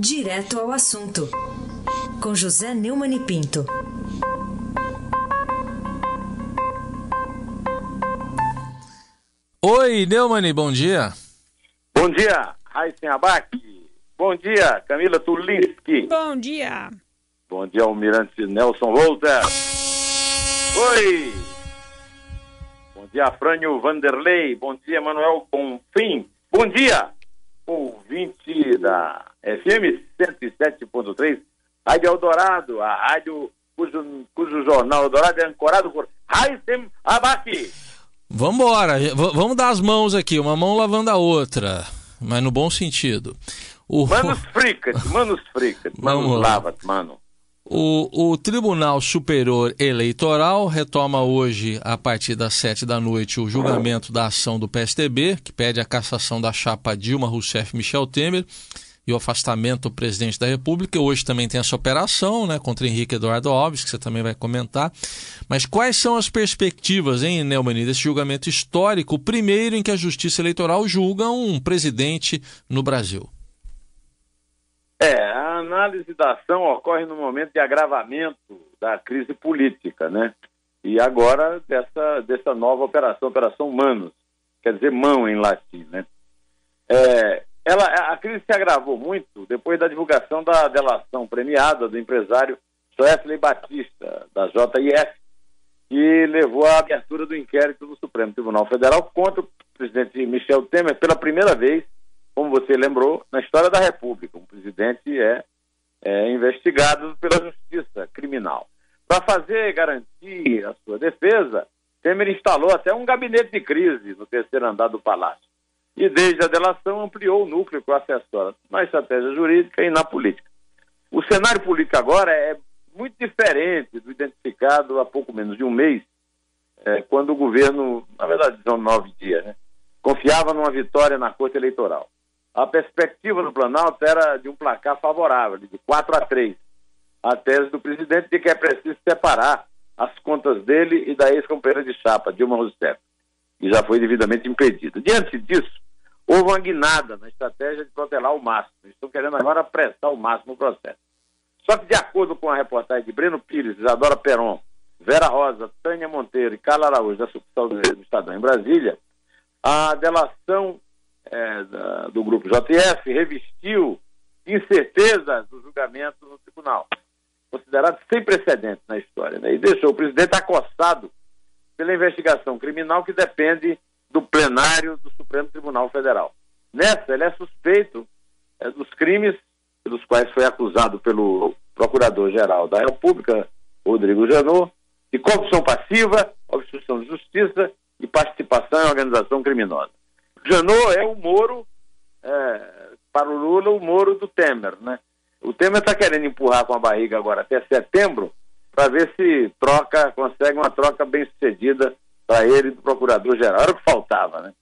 Direto ao assunto, com José Neumann e Pinto. Oi, Neumann, bom dia. Bom dia, Raíssen Abac. Bom dia, Camila Tulinski. Bom dia. Bom dia, Almirante Nelson Volter. Oi. Bom dia, Frânio Vanderlei. Bom dia, Manuel Bonfim. Bom dia, ouvinte da FM 107.3, Rádio Eldorado, a rádio cujo, cujo jornal Eldorado é ancorado por Raíssen Abac. Vambora, vamos dar as mãos aqui, uma mão lavando a outra, mas no bom sentido. O... Manos fricat, manos fricat, manos lava, mano. O, o, Tribunal Superior Eleitoral retoma hoje, a partir das sete da noite, o julgamento da ação do PSDB, que pede a cassação da chapa Dilma Rousseff Michel Temer e o afastamento do presidente da República. Hoje também tem essa operação né, contra Henrique Eduardo Alves, que você também vai comentar. Mas quais são as perspectivas, hein, Neumani, desse julgamento histórico, o primeiro em que a Justiça Eleitoral julga um presidente no Brasil? É, a análise da ação ocorre no momento de agravamento da crise política, né? E agora dessa, dessa nova operação, Operação Manos, quer dizer mão em latim, né? É, ela, a crise se agravou muito depois da divulgação da delação premiada do empresário Wesley Batista, da JIF, que levou à abertura do inquérito do Supremo Tribunal Federal contra o presidente Michel Temer pela primeira vez como você lembrou, na história da República. Um presidente é, é investigado pela justiça criminal. Para fazer garantir a sua defesa, Temer instalou até um gabinete de crise no terceiro andar do palácio. E desde a delação ampliou o núcleo que o assessora na estratégia jurídica e na política. O cenário político agora é muito diferente do identificado há pouco menos de um mês, é, quando o governo, na verdade, são nove dias, né, confiava numa vitória na Corte Eleitoral a perspectiva no Planalto era de um placar favorável, de 4 a 3. A tese do presidente de que é preciso separar as contas dele e da ex-companheira de chapa, Dilma Rousseff, e já foi devidamente impedida. Diante disso, houve uma guinada na estratégia de protelar o máximo. Estão querendo agora apressar o máximo o processo. Só que, de acordo com a reportagem de Breno Pires, Isadora Peron, Vera Rosa, Tânia Monteiro e Carla Araújo, da sucursal do Estadão em Brasília, a delação é, da, do grupo JF revestiu incerteza do julgamento no tribunal, considerado sem precedentes na história, né? e deixou o presidente acossado pela investigação criminal que depende do plenário do Supremo Tribunal Federal. Nessa, ele é suspeito é, dos crimes pelos quais foi acusado pelo Procurador-Geral da República, Rodrigo Janot, de corrupção passiva, obstrução de justiça e participação em organização criminosa. Janot é o Moro, é, para o Lula, o Moro do Temer, né? O Temer está querendo empurrar com a barriga agora até setembro para ver se troca, consegue uma troca bem sucedida para ele do Procurador-Geral. Era o que faltava, né?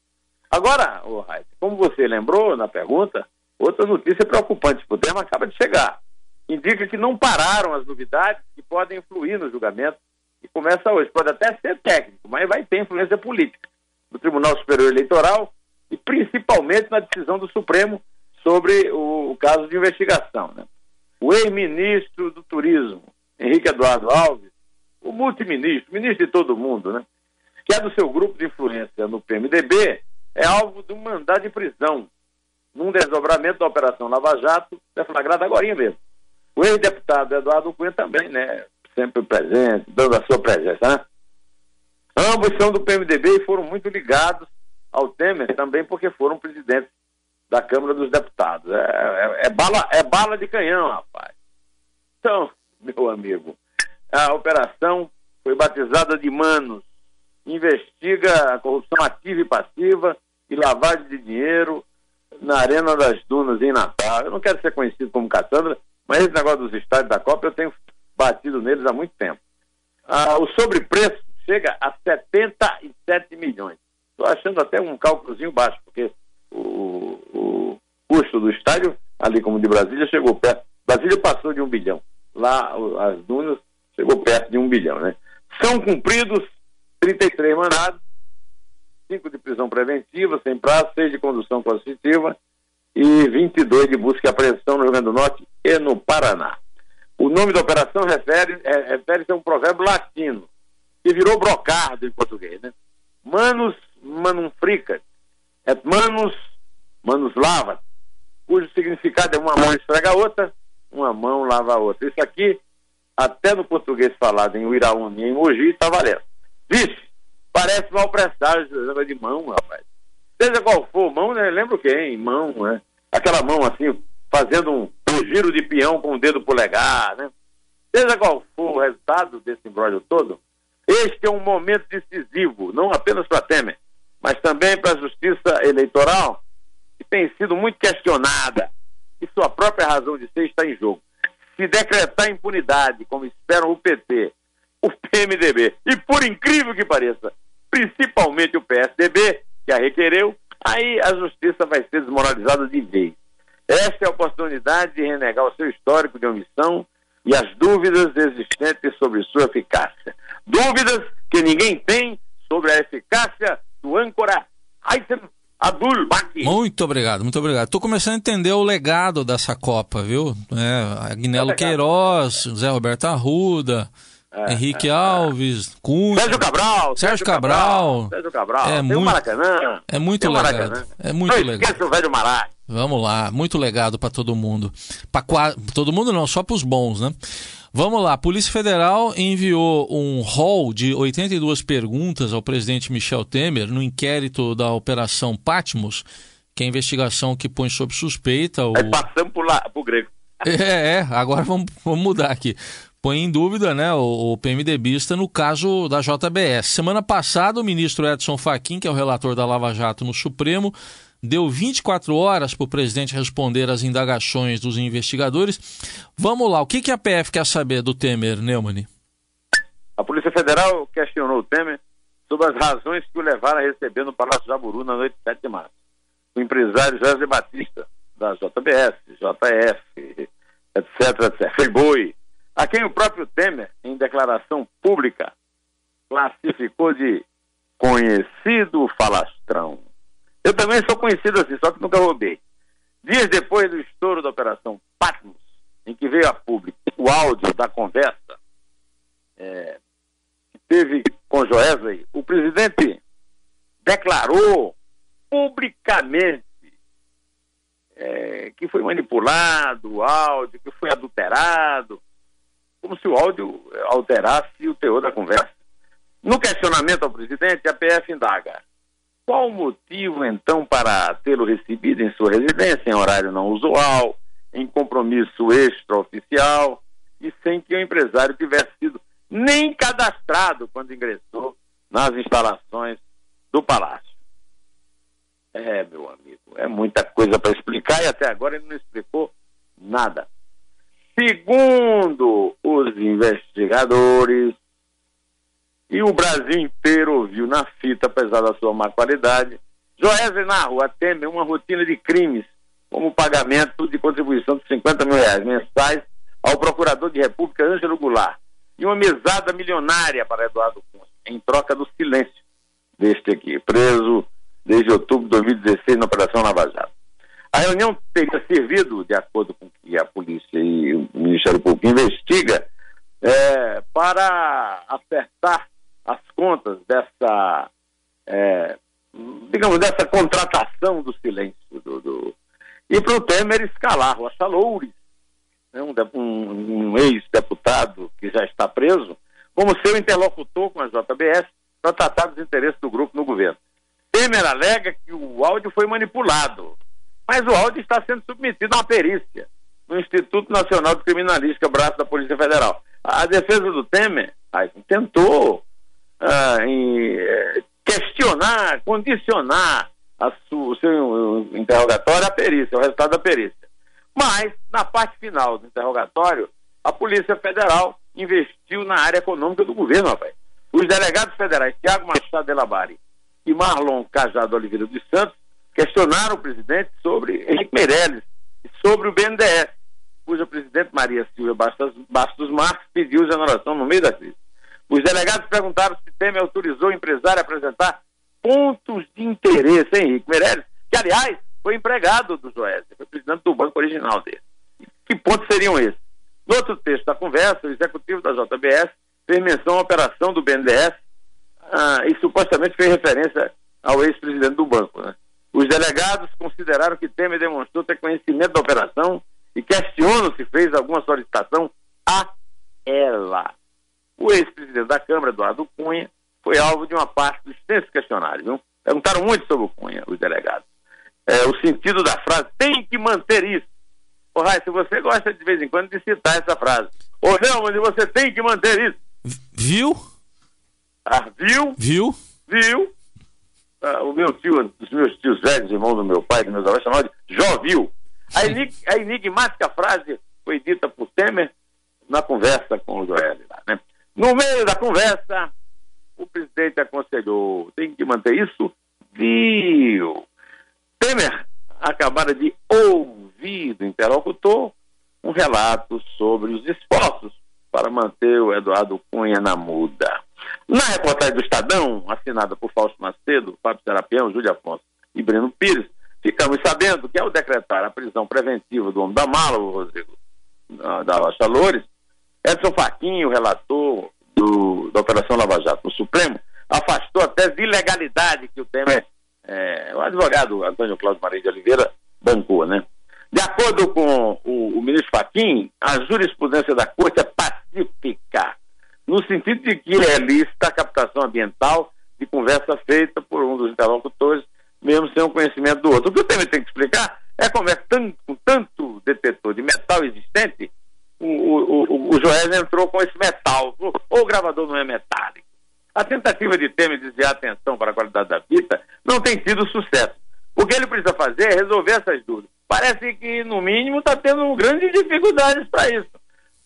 Agora, oh, como você lembrou na pergunta, outra notícia preocupante o Temer acaba de chegar. Indica que não pararam as novidades que podem influir no julgamento que começa hoje. Pode até ser técnico, mas vai ter influência política. Do Tribunal Superior Eleitoral e principalmente na decisão do Supremo sobre o caso de investigação. Né? O ex-ministro do Turismo, Henrique Eduardo Alves, o multiministro, ministro de todo mundo, né? Que é do seu grupo de influência no PMDB, é alvo de um mandado de prisão num desdobramento da Operação Lava Jato, deflagrado agora mesmo. O ex-deputado Eduardo Cunha também, né? Sempre presente, dando a sua presença, né? Ambos são do PMDB e foram muito ligados ao Temer também porque foram presidentes da Câmara dos Deputados. É, é, é, bala, é bala de canhão, rapaz. Então, meu amigo, a operação foi batizada de Manos. Investiga a corrupção ativa e passiva e lavagem de dinheiro na Arena das Dunas, em Natal. Eu não quero ser conhecido como Cassandra, mas esse negócio dos estádios da Copa eu tenho batido neles há muito tempo. Ah, o sobrepreço chega a 77 milhões. Estou achando até um cálculozinho baixo, porque o, o custo do estádio, ali como de Brasília, chegou perto. Brasília passou de um bilhão. Lá, as dunas, chegou perto de um bilhão, né? São cumpridos 33 mandados, 5 de prisão preventiva, sem prazo, 6 de condução coercitiva e 22 de busca e apreensão no Rio Grande do Norte e no Paraná. O nome da operação refere-se é, refere a um provérbio latino, que virou brocardo em português, né? Manus manum fricas, et manus manus lava, cujo significado é uma mão esfrega a outra, uma mão lava a outra. Isso aqui, até no português falado em Uiraúna e em Mogi, está valendo. Vixe, parece mal presságio de mão, rapaz. Seja qual for, mão, né? Lembra quem? Mão, né? Aquela mão assim, fazendo um, um giro de peão com o dedo polegar, né? Seja qual for o resultado desse embrólio todo, este é um momento decisivo, não apenas para Temer, mas também para a justiça eleitoral, que tem sido muito questionada e sua própria razão de ser está em jogo. Se decretar impunidade, como esperam o PT, o PMDB e, por incrível que pareça, principalmente o PSDB, que a requereu, aí a justiça vai ser desmoralizada de vez. Esta é a oportunidade de renegar o seu histórico de omissão e as dúvidas existentes sobre sua eficácia. Dúvidas que ninguém tem sobre a eficácia do âncora Aysen Abdul Baki. Muito obrigado, muito obrigado. Estou começando a entender o legado dessa Copa, viu? É, Agnello é Queiroz, Zé Roberto Arruda, é, Henrique é, Alves, Cunha. Sérgio Cabral. Sérgio Cabral. Sérgio Cabral. É muito, Maracanã. É muito legal. É muito não legal. Esquece o velho Mará. Vamos lá, muito legado para todo mundo. Para todo mundo não, só para os bons, né? Vamos lá, a Polícia Federal enviou um rol de 82 perguntas ao presidente Michel Temer no inquérito da Operação Patmos, que é a investigação que põe sob suspeita o. Aí passamos para o grego. É, é, agora vamos, vamos mudar aqui põe em dúvida né, o, o PMDBista no caso da JBS. Semana passada, o ministro Edson Fachin, que é o relator da Lava Jato no Supremo, deu 24 horas para o presidente responder às indagações dos investigadores. Vamos lá, o que, que a PF quer saber do Temer, Neumann? A Polícia Federal questionou o Temer sobre as razões que o levaram a receber no Palácio Jaburu na noite de 7 de março. O empresário José Batista, da JBS, JF, etc, etc, Friboi, a quem o próprio Temer, em declaração pública, classificou de conhecido falastrão. Eu também sou conhecido assim, só que nunca roubei. Dias depois do estouro da Operação Patmos, em que veio a público o áudio da conversa é, que teve com Joesley, o presidente declarou publicamente é, que foi manipulado o áudio, que foi adulterado, como se o áudio alterasse o teor da conversa. No questionamento ao presidente, a PF indaga: qual o motivo, então, para tê-lo recebido em sua residência em horário não usual, em compromisso extraoficial e sem que o empresário tivesse sido nem cadastrado quando ingressou nas instalações do palácio? É, meu amigo, é muita coisa para explicar e até agora ele não explicou nada. Segundo os investigadores, e o Brasil inteiro ouviu na fita, apesar da sua má qualidade, na rua teme uma rotina de crimes, como o pagamento de contribuição de 50 mil reais mensais ao procurador de República Ângelo Goulart e uma mesada milionária para Eduardo Cunha, em troca do silêncio deste aqui, preso desde outubro de 2016 na Operação Lava Jato. A reunião teria servido, de acordo com o que a polícia e o Ministério Público investiga, é, para acertar as contas dessa, é, digamos, dessa contratação do silêncio. Do, do... E para o Temer escalar o Achaloures, né, um, um, um ex-deputado que já está preso, como seu interlocutor com a JBS para tratar dos interesses do grupo no governo. Temer alega que o áudio foi manipulado mas o áudio está sendo submetido a uma perícia no Instituto Nacional de Criminalística, braço da Polícia Federal. A defesa do Temer tentou ah, em, eh, questionar, condicionar o seu interrogatório à perícia, ao resultado da perícia. Mas, na parte final do interrogatório, a Polícia Federal investiu na área econômica do governo, rapaz. Os delegados federais Tiago Machado de Labari e Marlon Cajado Oliveira dos Santos questionaram o presidente sobre Henrique Meirelles e sobre o BNDES, cuja presidente Maria Silvia Bastos, Bastos Marques pediu exoneração no meio da crise. Os delegados perguntaram se Temer autorizou o empresário a apresentar pontos de interesse, hein, Henrique Meirelles, que, aliás, foi empregado do Joesley, foi presidente do banco original dele. Que pontos seriam esses? No outro texto da conversa, o executivo da JBS fez menção à operação do BNDES ah, e supostamente fez referência ao ex-presidente do banco. Né? Os delegados consideraram que Temer demonstrou ter conhecimento da operação e questionam se fez alguma solicitação a ela. O ex-presidente da Câmara, Eduardo Cunha, foi alvo de uma parte do extenso questionário. Viu? Perguntaram muito sobre o Cunha, os delegados. É, o sentido da frase, tem que manter isso. Ô, Rai, se você gosta de vez em quando de citar essa frase. Ô, Neumann, você tem que manter isso. Viu? Ah, viu? Viu? Viu? Ah, o meu tio, os meus tios velhos, irmãos do meu pai, que meus avós chamavam de Jó viu. A, enig a enigmática frase foi dita por Temer na conversa com o Joel. Né? No meio da conversa, o presidente aconselhou: tem que manter isso viu. Temer acabara de ouvir do interlocutor um relato sobre os esforços para manter o Eduardo Cunha na muda. Na reportagem do Estadão, assinada por Fausto Macedo, Fábio Serapião, Júlio Afonso e Breno Pires, ficamos sabendo que ao decretar a prisão preventiva do homem da mala, o Rodrigo da Rocha Loures, Edson Faquinho, relator do, da Operação Lava Jato no Supremo, afastou a de ilegalidade que o Temer, é, o advogado Antônio Cláudio Maria de Oliveira, bancou, né? De acordo com o, o ministro Faquim, a jurisprudência da Corte é pacífica, no sentido de que é lícita a captação ambiental de conversa feita por um dos interlocutores, mesmo sem o conhecimento do outro. O que o Temer tem que explicar é como é tanto, com tanto detetor de metal existente, o, o, o, o Joés entrou com esse metal, ou o gravador não é metálico. A tentativa de Temer desviar a atenção para a qualidade da fita não tem sido sucesso. O que ele precisa fazer é resolver essas dúvidas. Parece que, no mínimo, está tendo grandes dificuldades para isso.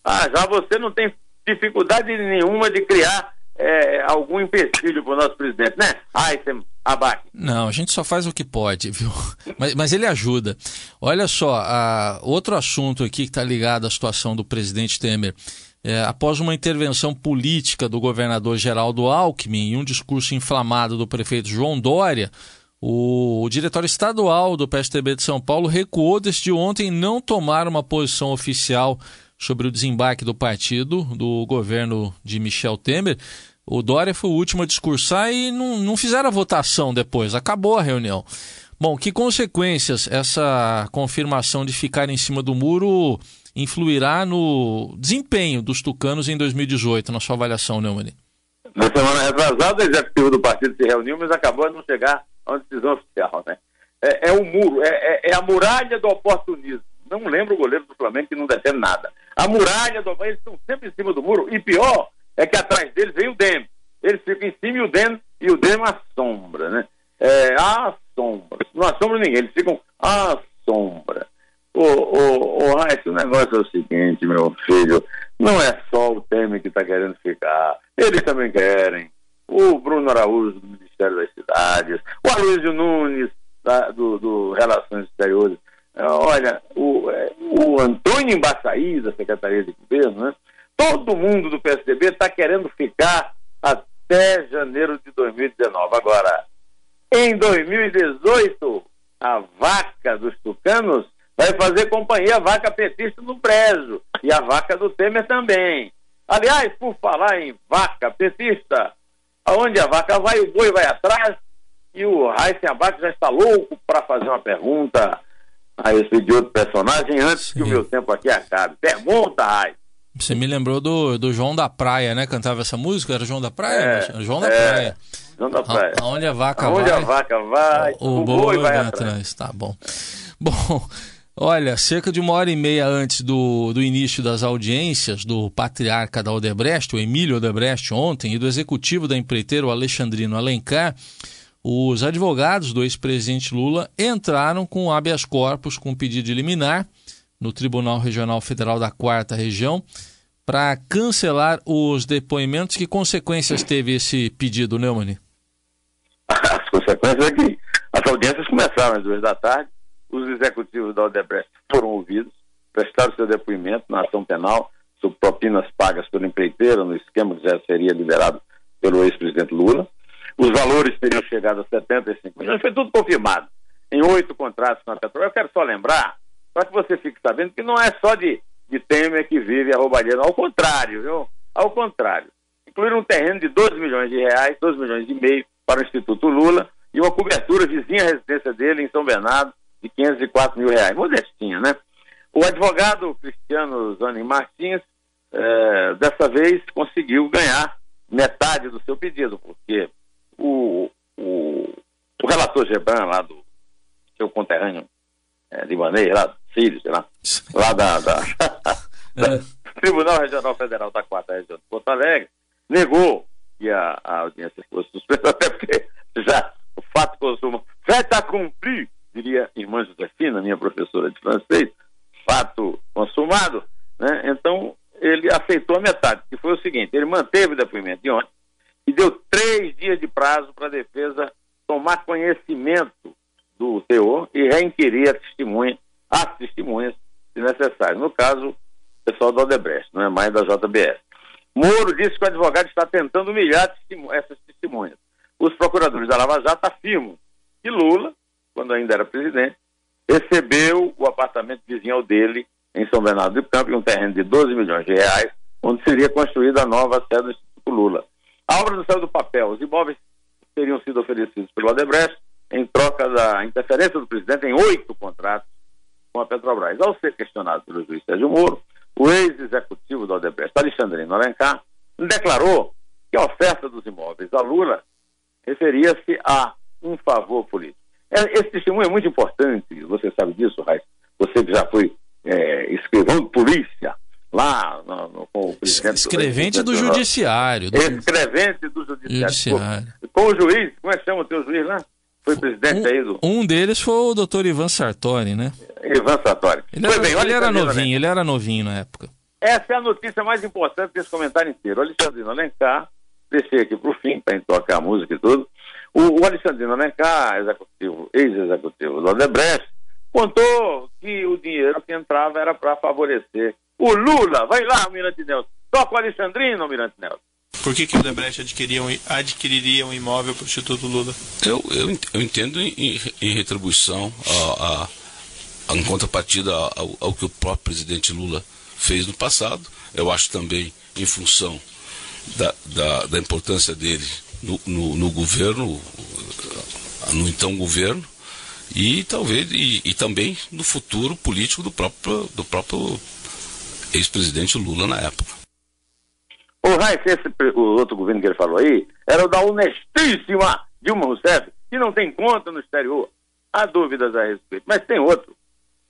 Ah, já você não tem dificuldade nenhuma de criar é, algum empecilho para o nosso presidente, né? Você abaque. Não, a gente só faz o que pode, viu? Mas, mas ele ajuda. Olha só, a, outro assunto aqui que está ligado à situação do presidente Temer. É, após uma intervenção política do governador Geraldo Alckmin e um discurso inflamado do prefeito João Dória, o, o diretório estadual do PSTB de São Paulo recuou desde ontem em não tomar uma posição oficial sobre o desembarque do partido, do governo de Michel Temer. O Dória foi o último a discursar e não, não fizeram a votação depois, acabou a reunião. Bom, que consequências essa confirmação de ficar em cima do muro influirá no desempenho dos tucanos em 2018, na sua avaliação, Neumann? Na semana retrasada, o executivo do partido se reuniu, mas acabou de não chegar a uma decisão oficial. Né? É, é o muro, é, é, é a muralha do oportunismo. Não lembro o goleiro do Flamengo que não defende nada. A muralha do eles estão sempre em cima do muro. E pior é que atrás deles vem o Dem. Eles ficam em cima e o Dem, e o Dem assombra, né? É, a sombra. Não assombra ninguém, eles ficam à sombra. Ô, ô, ô, Raíssa, o negócio é o seguinte, meu filho, não é só o Temer que está querendo ficar, eles também querem. O Bruno Araújo, do Ministério das Cidades, o Aloysio Nunes, da, do, do Relações Exteriores, olha, o, é, o Antônio Embaçaí, da Secretaria de Governo, né? todo mundo do PSDB está querendo ficar até janeiro de 2019. Agora, em 2018, a vaca dos tucanos vai fazer companhia à vaca petista no Brejo e a vaca do Temer também. Aliás, por falar em vaca petista, aonde a vaca vai, o boi vai atrás e o Raíssen Abac já está louco para fazer uma pergunta a esse de outro personagem antes Sim. que o meu tempo aqui acabe. Pergunta, Rai. Você me lembrou do, do João da Praia, né? Cantava essa música? Era João da Praia? É, João da é, Praia. João da Praia. A, aonde a vaca aonde vai. a vaca vai, o, o boi, vai, vai atrás. atrás. Tá bom. Bom, olha, cerca de uma hora e meia antes do, do início das audiências do patriarca da Odebrecht, o Emílio Odebrecht, ontem, e do executivo da empreiteira, o Alexandrino Alencar, os advogados do ex-presidente Lula entraram com habeas corpus com pedido de liminar no Tribunal Regional Federal da Quarta Região para cancelar os depoimentos. Que consequências teve esse pedido, Neumann? As consequências é que as audiências começaram às duas da tarde, os executivos da Odebrecht foram ouvidos, prestaram seu depoimento na ação penal sobre propinas pagas pelo empreiteiro no esquema que já seria liderado pelo ex-presidente Lula os valores teriam chegado a 75 milhões, foi tudo confirmado. em oito contratos com a Petrobras. Eu quero só lembrar, para que você fique sabendo, que não é só de, de Temer que vive a roubalheira, ao contrário, viu? Ao contrário. Incluíram um terreno de 12 milhões de reais, 12 milhões e meio para o Instituto Lula e uma cobertura vizinha à residência dele em São Bernardo de 504 mil reais. Modestinha, né? O advogado Cristiano Zani Martins, é, dessa vez, conseguiu ganhar metade do seu pedido, porque o, o, o relator Gebran, lá do seu conterrâneo é, libanês, lá do Sírio, sei lá, lá da, da, da Tribunal Regional Federal da Quarta Região de Porto Alegre, negou que a, a audiência fosse suspensa, até porque já o fato consuma. Fait accompli, diria irmã Josefina, minha professora de francês, fato consumado, né? Então ele aceitou a metade, que foi o seguinte: ele manteve o depoimento de ontem e deu três dias de prazo para a defesa tomar conhecimento do teor e reinquirir a testemunha, as testemunhas, se necessário. No caso, o pessoal do Odebrecht, não é mais da JBS. Moro disse que o advogado está tentando humilhar essas testemunhas. Os procuradores da Lava Jato afirmam que Lula, quando ainda era presidente, recebeu o apartamento vizinho dele em São Bernardo do Campo, um terreno de 12 milhões de reais, onde seria construída a nova sede do Instituto Lula. A obra não saiu do papel. Os imóveis teriam sido oferecidos pelo Odebrecht em troca da interferência do presidente em oito contratos com a Petrobras. Ao ser questionado pelo juiz Sérgio Moro, o ex-executivo do Odebrecht, Alexandrino Alencar, declarou que a oferta dos imóveis a Lula referia-se a um favor político. É, esse testemunho é muito importante, você sabe disso, Raíssa. Você que já foi é, escrivão polícia lá no, no, com o presidente. Escrevente do, Judiciário. Do... Escrevente do Judiciário. judiciário. Com, o juiz, como é que chama o teu juiz lá? Foi presidente um, aí do. Um deles foi o doutor Ivan Sartori, né? Ivan Sartori. Ele era, bem, ele era novinho, ele era novinho na época. Essa é a notícia mais importante desse comentário inteiro. Alexandrino Alencar, deixei aqui para o fim, para a gente tocar a música e tudo. O, o Alexandrino Alencar, executivo, ex-executivo do Odebrecht, contou que o dinheiro que entrava era para favorecer o Lula. Vai lá, Almirante Nelson. Toca o Alexandrino, Almirante Nelson. Por que, que o Odebrecht adquiriria um, adquiriria um imóvel para o Instituto Lula? Eu, eu, eu entendo em, em retribuição, a, a, em contrapartida ao, ao que o próprio presidente Lula fez no passado. Eu acho também em função da, da, da importância dele no, no, no, governo, no então governo, e talvez e, e, também no futuro político do próprio, do próprio ex-presidente Lula na época. O Raif, esse o outro governo que ele falou aí, era o da honestíssima Dilma Rousseff, que não tem conta no exterior. Há dúvidas a respeito, mas tem outro.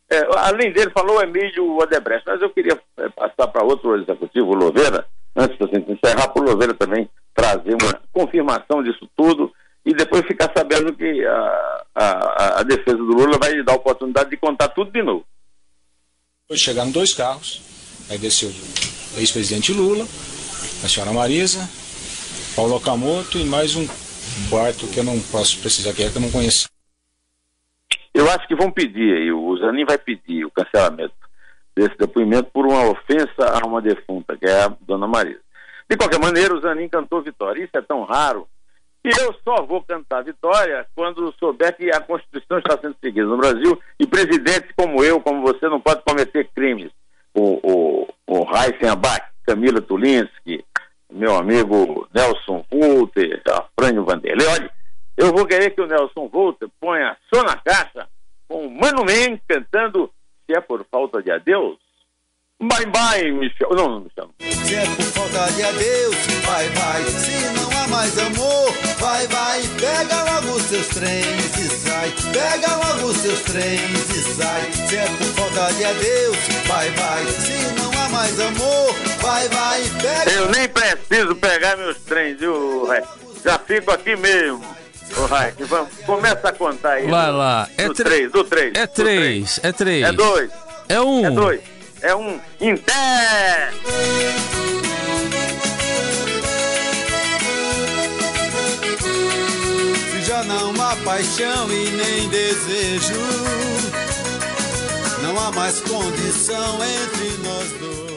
É, além dele, falou o Emílio Odebrecht, mas eu queria é, passar para outro executivo, o Louveira, antes da gente encerrar, para o Louveira também trazer uma confirmação disso tudo e depois ficar sabendo que a, a, a defesa do Lula vai lhe dar a oportunidade de contar tudo de novo. Chegaram dois carros, desceu o ex-presidente Lula, a senhora Marisa, Paulo Okamoto e mais um quarto que eu não posso precisar que é que eu não conheço. Eu acho que vão pedir aí, o Zanin vai pedir o cancelamento desse depoimento por uma ofensa a uma defunta, que é a dona Marisa. De qualquer maneira, o Zanin cantou vitória. Isso é tão raro que eu só vou cantar vitória quando souber que a Constituição está sendo seguida no Brasil e presidentes como eu, como você, não podem cometer crimes. O, o, o Heisen Abac, Camila Tulinski, meu amigo Nelson Volter, Afrânio Vanderlei. Olha, eu vou querer que o Nelson Volter ponha só na caixa com o Mano Men cantando Se é por falta de adeus, Bye bye, Michel. Não, não, Michel. Se é por falta de adeus, bye bye. Se não há mais amor, vai, vai. Pega logo os seus trens e sai. Pega logo seus trens e sai. Se é por falta de adeus, bye bye. Se não há mais amor, vai, vai. Pega Eu nem preciso pegar meus trens, viu, Rai? Já fico aqui mesmo. Ô, Rai, vamos, começa a contar aí. Vai lá. É do 3, do 3. É 3, é 3. É 2. É 1. Um. É 2 é um Inter! Se não há paixão e nem desejo, não há mais condição entre nós dois.